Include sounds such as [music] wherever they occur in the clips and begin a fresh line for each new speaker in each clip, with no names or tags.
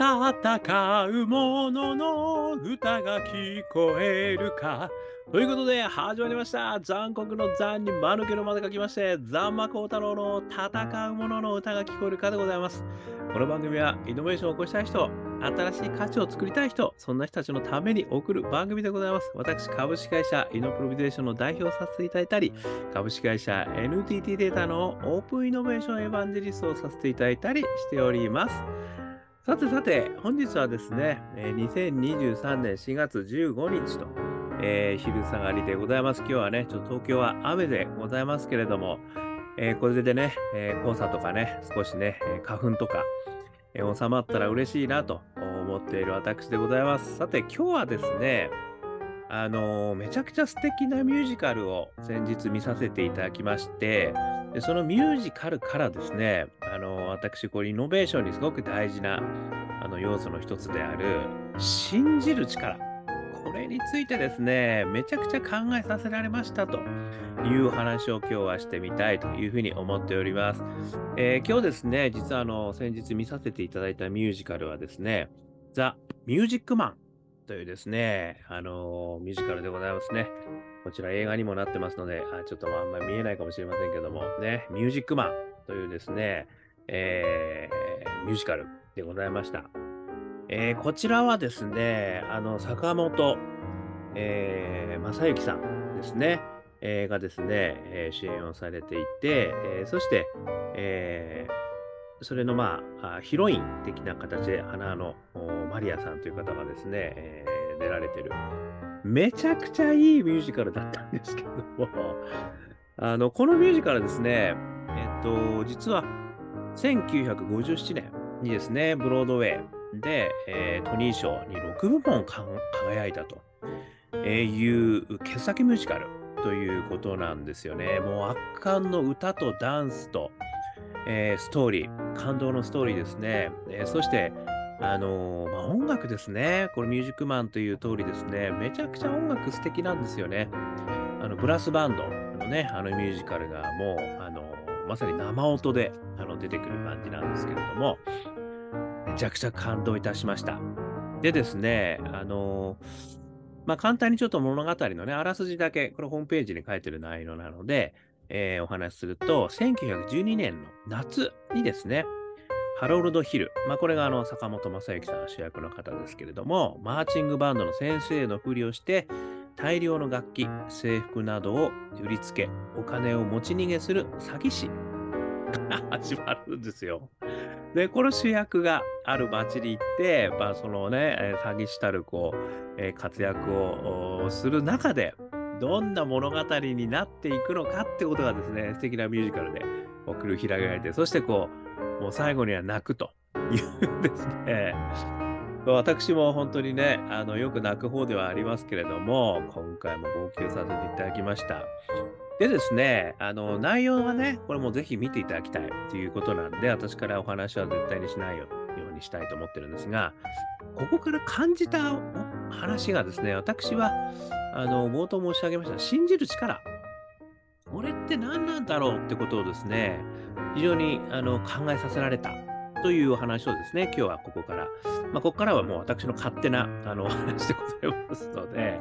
戦う者のの歌が聞こえるか。ということで、始まりました。残酷の残に間抜けの間で書きまして、残魔高太郎の戦う者の歌が聞こえるかでございます。この番組は、イノベーションを起こしたい人、新しい価値を作りたい人、そんな人たちのために送る番組でございます。私、株式会社イノプロビゼーションの代表をさせていただいたり、株式会社 NTT データのオープンイノベーションエヴァンジェリストをさせていただいたりしております。さてさて、本日はですね、2023年4月15日と、えー昼下がりでございます。今日はね、ちょっと東京は雨でございますけれども、えーこれでね、えー黄砂とかね、少しね、花粉とか、え収まったら嬉しいなと思っている私でございます。さて、今日はですね、あのめちゃくちゃ素敵なミュージカルを先日見させていただきまして、でそのミュージカルからですね、あの私、これイノベーションにすごく大事なあの要素の一つである、信じる力。これについてですね、めちゃくちゃ考えさせられましたという話を今日はしてみたいというふうに思っております。えー今日ですね、実はあの先日見させていただいたミュージカルはですね、ザ・ミュージックマンというですね、あのミュージカルでございますね。こちら映画にもなってますので、あちょっとあんまり見えないかもしれませんけども、ね、ミュージックマンというですね、えーミュージカルでございました。えーこちらはですね、あの、坂本、えー正幸さんですね、えーがですね、えー主演をされていて、えーそして、えーそれのまあ、ヒロイン的な形で、花のマリアさんという方がですね、えー出られてる。めちゃくちゃいいミュージカルだったんですけども、[laughs] あの、このミュージカルですね、えっと、実は1957年にですね、ブロードウェイで、えートニー賞に6部門輝いたという傑作ミュージカルということなんですよね。もう圧巻の歌とダンスと、えーストーリー、感動のストーリーですね。えーそして、あのーまあ、音楽ですね。これミュージックマンという通りですね。めちゃくちゃ音楽素敵なんですよね。あのブラスバンドのね、あのミュージカルがもう、あのまさに生音であの出てくる感じなんですけれども、めちゃくちゃ感動いたしました。でですね、あのまあ、簡単にちょっと物語のね、あらすじだけ、これホームページに書いてる内容なので、えーお話しすると、1912年の夏にですね、ハロルド・ヒル、まあ、これがあの坂本正幸さんが主役の方ですけれども、マーチングバンドの先生のふりをして、大量の楽器、制服などを売りつけ、お金を持ち逃げする詐欺師が [laughs] 始まるんですよ。で、この主役がある町に行って、まあ、そのね、詐欺師たるこう、活躍をする中で、どんな物語になっていくのかってことがですね、素敵なミュージカルでこう繰り広げられて、そしてこう、もう最後には泣くというですね、私も本当にね、あのよく泣く方ではありますけれども、今回も号泣させていただきました。でですね、あの内容はね、これもぜひ見ていただきたいということなんで、私からお話は絶対にしないようにしたいと思ってるんですが、ここから感じた話がですね、私はあの冒頭申し上げました、信じる力。これって何なんだろうってことをですね、非常にあの考えさせられた。というお話をですね、今日はここから、まあ、ここからはもう私の勝手なあのお話でございますので、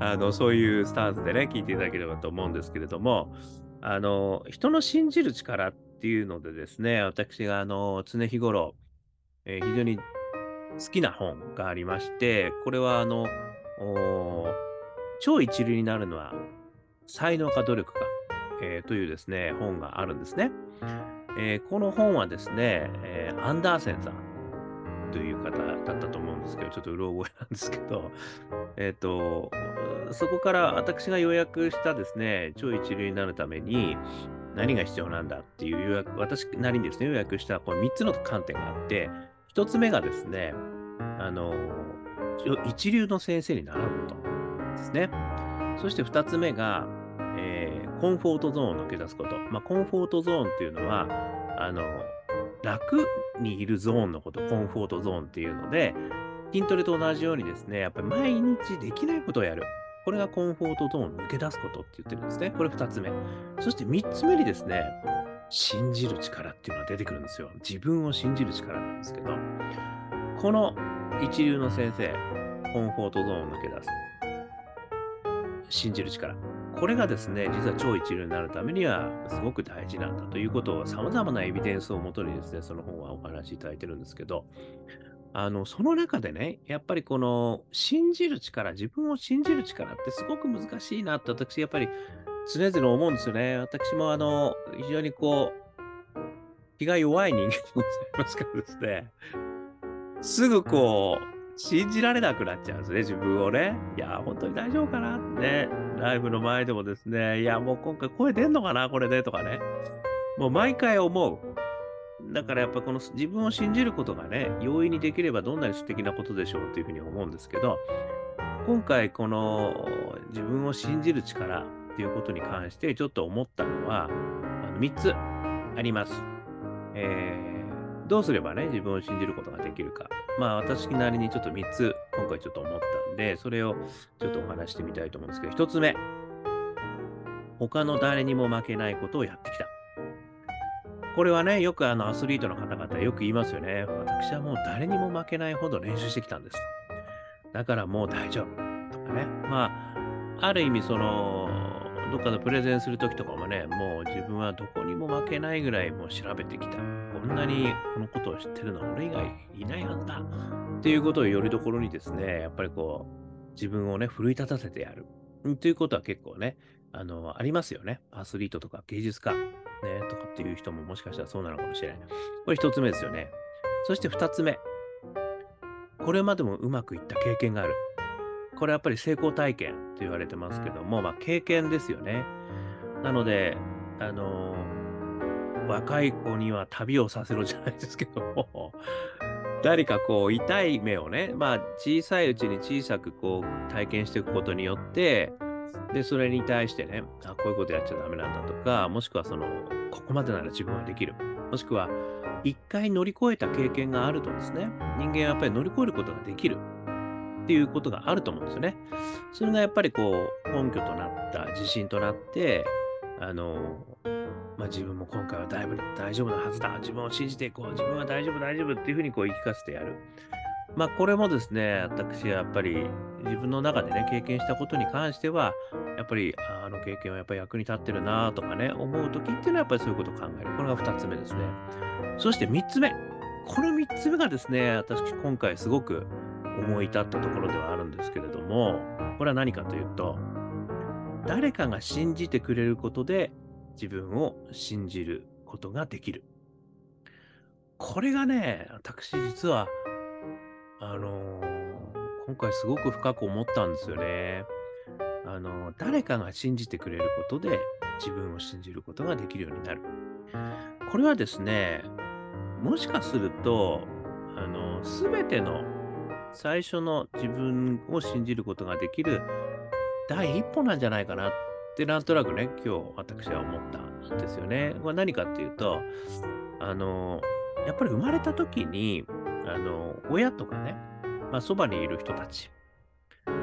あのそういうスタンスでね、聞いていただければと思うんですけれども、あの人の信じる力っていうのでですね、私があの常日頃、えー非常に好きな本がありまして、これはあの、超一流になるのは才能か努力か、えーというですね、本があるんですね。えーこの本はですね、えーアンダーセンさんという方だったと思うんですけど、ちょっとうろ覚えなんですけど、[laughs] えっ、と、そこから私が予約したですね、超一流になるために何が必要なんだっていう予約、私なりにですね、予約したこの3つの観点があって、1つ目がですね、あの、一流の先生に習うことですね。そして2つ目が、えーコンフォートゾーンを抜け出すこと。まあ、コンフォートゾーンっていうのは、あの、楽にいるゾーンのこと、コンフォートゾーンっていうので、筋トレと同じようにですね、やっぱり毎日できないことをやる。これがコンフォートゾーンを抜け出すことって言ってるんですね。これ2つ目。そして3つ目にですね、信じる力っていうのが出てくるんですよ。自分を信じる力なんですけど、この一流の先生、コンフォートゾーンを抜け出す。信じる力。これがですね、実は超一流になるためにはすごく大事なんだということを様々なエビデンスをもとにですね、その本はお話しいただいてるんですけど、あの、その中でね、やっぱりこの信じる力、自分を信じる力ってすごく難しいなって私やっぱり常々思うんですよね。私もあの、非常にこう、気が弱い人間でございますからですね、すぐこう、信じられなくなっちゃうんですね、自分をね。いや、本当に大丈夫かなってね。ライブの前でもですね、いや、もう今回声出んのかな、これでとかね。もう毎回思う。だからやっぱこの自分を信じることがね、容易にできればどんなに素敵なことでしょうというふうに思うんですけど、今回この自分を信じる力っていうことに関してちょっと思ったのは、あの3つあります。えーどうすればね、自分を信じることができるか。まあ、私なりにちょっと3つ、今回ちょっと思ったんで、それをちょっとお話してみたいと思うんですけど、1つ目。他の誰にも負けないことをやってきた。これはね、よくあのアスリートの方々よく言いますよね。私はもう誰にも負けないほど練習してきたんです。だからもう大丈夫。とかね。まあ、ある意味その、どっかでプレゼンするときとかもね、もう自分はどこにも負けないぐらいもう調べてきた。こんなにこのことを知ってるのは俺以外いないはずだ。っていうことをよりどころにですね、やっぱりこう、自分をね、奮い立たせてやる。ということは結構ね、あの、ありますよね。アスリートとか芸術家、ね、とかっていう人ももしかしたらそうなのかもしれない。これ一つ目ですよね。そして二つ目。これまでもうまくいった経験がある。これやっぱり成功体験と言われてますけども、まあ経験ですよね。なので、あの若い子には旅をさせろじゃないですけども、[laughs] 誰かこう痛い目をね、まあ小さいうちに小さくこう体験していくことによって、で、それに対してね、あ、こういうことやっちゃダメなんだとか、もしくはその、ここまでなら自分はできる。もしくは、一回乗り越えた経験があるとですね、人間はやっぱり乗り越えることができる。っていうことがあると思うんですよね。それがやっぱりこう、根拠となった、自信となって、あの、まあ、自分も今回はだいぶ大丈夫なはずだ。自分を信じていこう。自分は大丈夫、大丈夫っていうふうにこう言い聞かせてやる。まあ、これもですね、私はやっぱり自分の中でね、経験したことに関しては、やっぱり、あの経験はやっぱり役に立ってるなとかね、思うときっていうのはやっぱりそういうことを考える。これが2つ目ですね。そして3つ目。この3つ目がですね、私今回すごく思い立ったところではあるんですけれども、これは何かというと、誰かが信じてくれることで自分を信じることができる。これがね、私実は、あのー今回すごく深く思ったんですよね。あのー誰かが信じてくれることで自分を信じることができるようになる。これはですね、もしかすると、あのー、全ての最初の自分を信じることができる第一歩なんじゃないかなってなんとなくね、今日私は思ったんですよね。これ何かっていうと、あの、やっぱり生まれた時に、あの、親とかね、まあ、そばにいる人たち、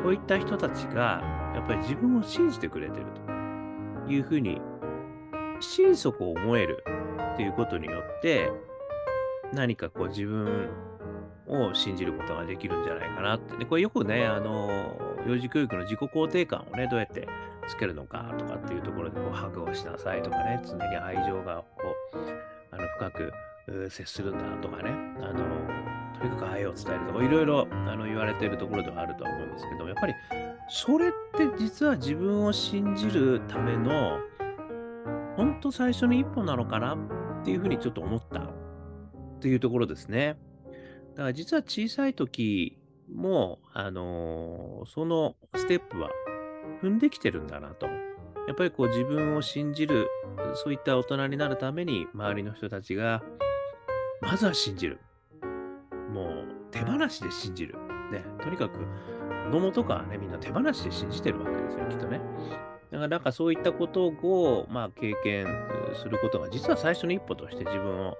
こういった人たちが、やっぱり自分を信じてくれてるというふうに、心底思えるっていうことによって、何かこう自分を信じることができるんじゃないかなって。で、これよくね、あの、幼児教育の自己肯定感をね、どうやってつけるのかとかっていうところで、こう、ハグをしなさいとかね、常に愛情が、こう、あの、深く接するんだとかね、あの、とにかく愛を伝えるとか、いろいろあの言われているところではあるとは思うんですけども、やっぱり、それって実は自分を信じるための、本当最初の一歩なのかなっていうふうにちょっと思ったっていうところですね。だから実は小さい時も、あのーそのステップは踏んできてるんだなと。やっぱりこう自分を信じる、そういった大人になるために周りの人たちが、まずは信じる。もう手放しで信じる。ね、とにかく子供とかはね、みんな手放しで信じてるわけですよ、きっとね。だから、なんかそういったことを、まあ、経験することが、実は最初の一歩として自分を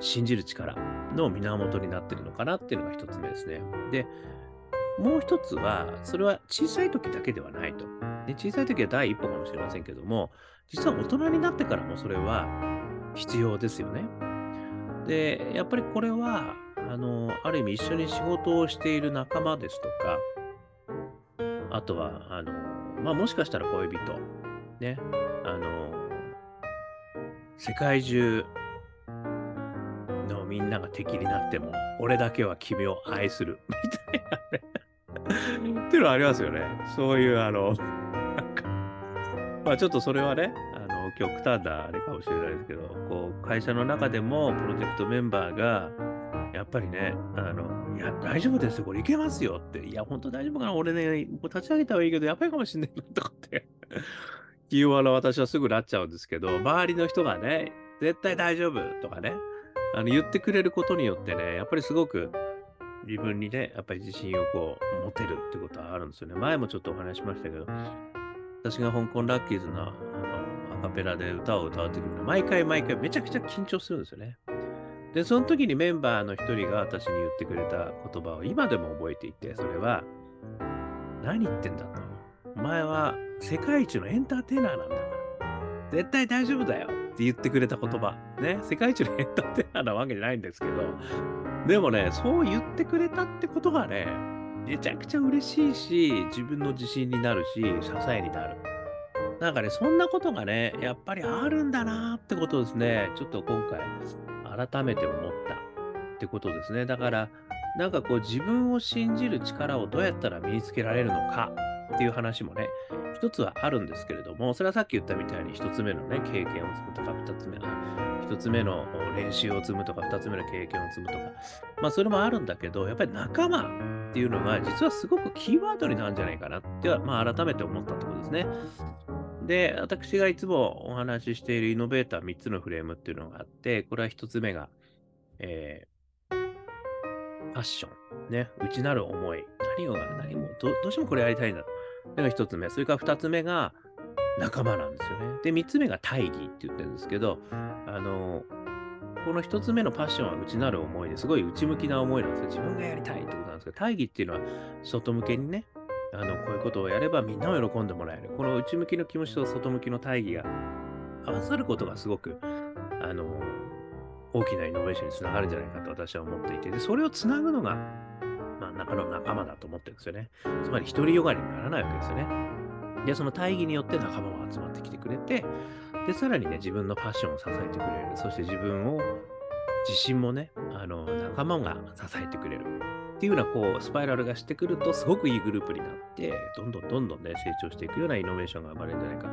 信じる力の源になってるのかなっていうのが一つ目ですね。で、もう一つは、それは小さい時だけではないと。で小さい時は第一歩かもしれませんけども、実は大人になってからもそれは必要ですよね。で、やっぱりこれは、あの、ある意味一緒に仕事をしている仲間ですとか、あとは、あの、まあ、もしかしたら恋人、ね、あの、世界中のみんなが敵になっても、俺だけは君を愛する、[laughs] みたいなね。っていうのありますよね。そういう、あの、なんか、まあちょっとそれはね、あの、極端なあれかもしれないですけど、こう、会社の中でもプロジェクトメンバーが、やっぱりね、あの、いや、大丈夫ですよ、これいけますよって、いや、本当大丈夫かな、俺ね、こう立ち上げたはいいけど、やばいかもしんないなとかって。言うわの私はすぐなっちゃうんですけど、周りの人がね、絶対大丈夫とかね、あの言ってくれることによってね、やっぱりすごく自分にね、やっぱり自信をこう持てるってことはあるんですよね。前もちょっとお話しましたけど、私が香港ラッキーズのあのアカペラで歌を歌うときに、毎回毎回めちゃくちゃ緊張するんですよね。で、その時にメンバーの一人が私に言ってくれた言葉を今でも覚えていて、それは、何言ってんだと。お前は世界一のエンターテイナーなんだから。絶対大丈夫だよって言ってくれた言葉。ね。世界一のエンターテイナーなわけじゃないんですけど。でもね、そう言ってくれたってことがね、めちゃくちゃ嬉しいし、自分の自信になるし、支えになる。なんかね、そんなことがね、やっぱりあるんだなってことですね。ちょっと今回、改めて思ったってことですね。だから、なんかこう自分を信じる力をどうやったら身につけられるのかっていう話もね、一つはあるんですけれども、それはさっき言ったみたいに一つ目のね、経験を積むとか、二つ目、一つ目の練習を積むとか、二つ目の経験を積むとか、まあそれもあるんだけど、やっぱり仲間っていうのが実はすごくキーワードになるんじゃないかなっては、まあ改めて思ったところですね。で、私がいつもお話ししているイノベーター3つのフレームっていうのがあって、これは1つ目が、えー、ファッション、ね、内なる思い、何を、何もど、どうしてもこれやりたいんだと。それが1つ目。それから2つ目が仲間なんですよね。で、3つ目が大義って言ってるんですけど、あの、この1つ目のパッションは内なる思いですごい内向きな思いなんですよ。自分がやりたいってことなんですけど、大義っていうのは外向けにね、あの、こういうことをやればみんなを喜んでもらえる。この内向きの気持ちと外向きの大義が合わさることがすごく、あの、大きなイノベーションにつながるんじゃないかと私は思っていて、で、それをつなぐのが、まあ、中の仲間だと思ってるんですよね。つまり、独りよがりにならないわけですよね。で、その大義によって仲間も集まってきてくれて、で、さらにね、自分のパッションを支えてくれる。そして自分を、自信もね、あの、仲間が支えてくれる。っていうようなこうスパイラルがしてくるとすごくいいグループになってどんどんどんどんね成長していくようなイノベーションが生まれるんじゃないか。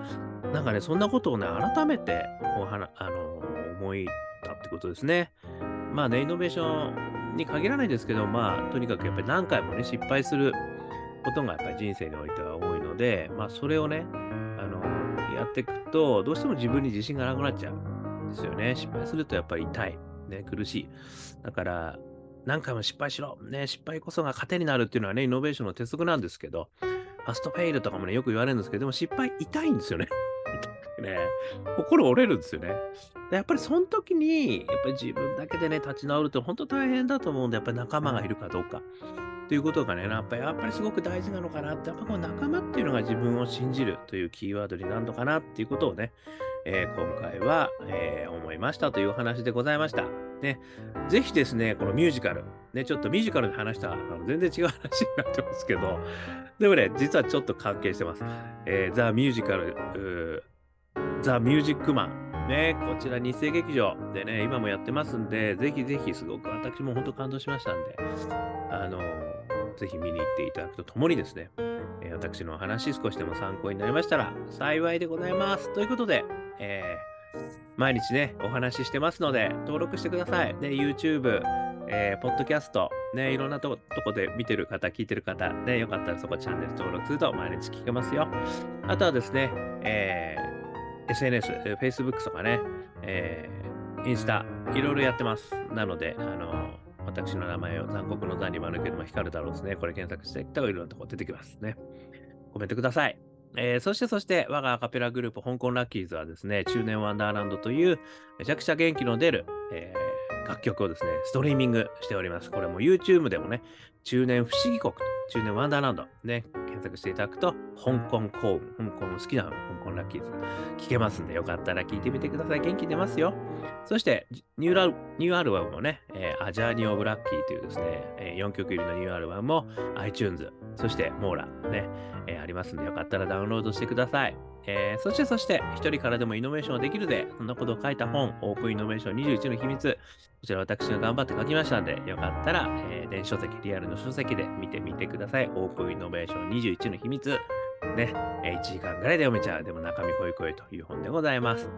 なんかねそんなことをね改めておはなあの思いたってことですね。まあねイノベーションに限らないですけどまあとにかくやっぱり何回もね失敗することがやっぱり人生においては多いのでまあそれをねあのやっていくとどうしても自分に自信がなくなっちゃうんですよね。失敗するとやっぱり痛い。ね、苦しい。だから、何回も失敗しろ。ね、失敗こそが糧になるっていうのはね、イノベーションの鉄則なんですけど、ファストフェイルとかもね、よく言われるんですけど、でも失敗痛いんですよね。ね、心折れるんですよね。やっぱりその時に、やっぱり自分だけでね、立ち直るって本当大変だと思うんで、やっぱり仲間がいるかどうか。ということがね、やっぱりっぱりすごく大事なのかなって、やっぱこの仲間っていうのが自分を信じるというキーワードになるのかなっていうことをね、えー、今回は、えー、思いましたというお話でございました。ね、ぜひですね、このミュージカル、ね、ちょっとミュージカルで話したあの全然違う話になってますけど、でもね、実はちょっと関係してます。えー、ザ・ミュージカル、ザ・ミュージックマン。ね、こちら日生劇場でね、今もやってますんで、ぜひぜひすごく私も本当感動しましたんで、あのぜひ見に行っていただくとともにですね、えー、私の話少しでも参考になりましたら幸いでございます。ということで、えー、毎日ね、お話ししてますので、登録してください。ね、YouTube、えー、ポッドキャスト、ね、いろんなとこで見てる方、聞いてる方、ね、よかったらそこチャンネル登録すると毎日聞けますよ。あとはですね、えー、SNS、Facebook とかね、えー、インスタ、いろいろやってます。なので、あの私の名前を残酷の残に丸けども光るだろうですね。これ検索していったらいろんなとこ出てきますね。コメントください。えー、そしてそして、我がアカペラグループ、香港ラッキーズはですね、中年ワンダーランドという、めちゃくちゃ元気の出る、えー、楽曲をですね、ストリーミングしております。これも YouTube でもね、中年不思議国、中年ワンダーランド、ね、検索していただくと、香港幸運、香港好きなの香港ラッキーズ聞けますんで、よかったら聞いてみてください。元気出ますよ。そして、ニューアルニューアルバムもね、えー、アジャーニー・オブ・ラッキーというですね、えー4曲入りのニューアルバムも iTunes、そしてモーラね、えーありますんで、よかったらダウンロードしてください。えーそして、そして、一人からでもイノベーションできるで、そんなことを書いた本、オープンイノベーション21の秘密、こちら私が頑張って書きましたんで、よかったら、えー電子書籍、リアルの書籍で見てみてください。オープンイノベーション21の秘密。ね、1時間ぐらいで読めちゃう、でも中身濃い濃いという本でございます。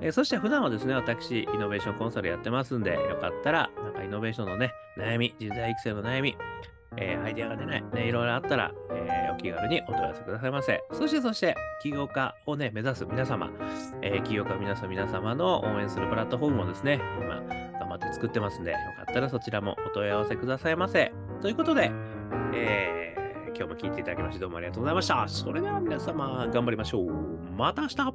えそして普段はですね、私、イノベーションコンサルやってますんで、よかったら、なんかイノベーションのね、悩み、人材育成の悩み、えーアイデアが出ない、ね、いろいろあったら、えーお気軽にお問い合わせくださいませ。そして、そして、起業家をね、目指す皆様、えー起業家皆さん、皆様の応援するプラットフォームもですね、今、頑張って作ってますんで、よかったらそちらもお問い合わせくださいませ。ということで、えー今日も聞いていただきましてどうもありがとうございました。それでは皆様、頑張りましょう。また明日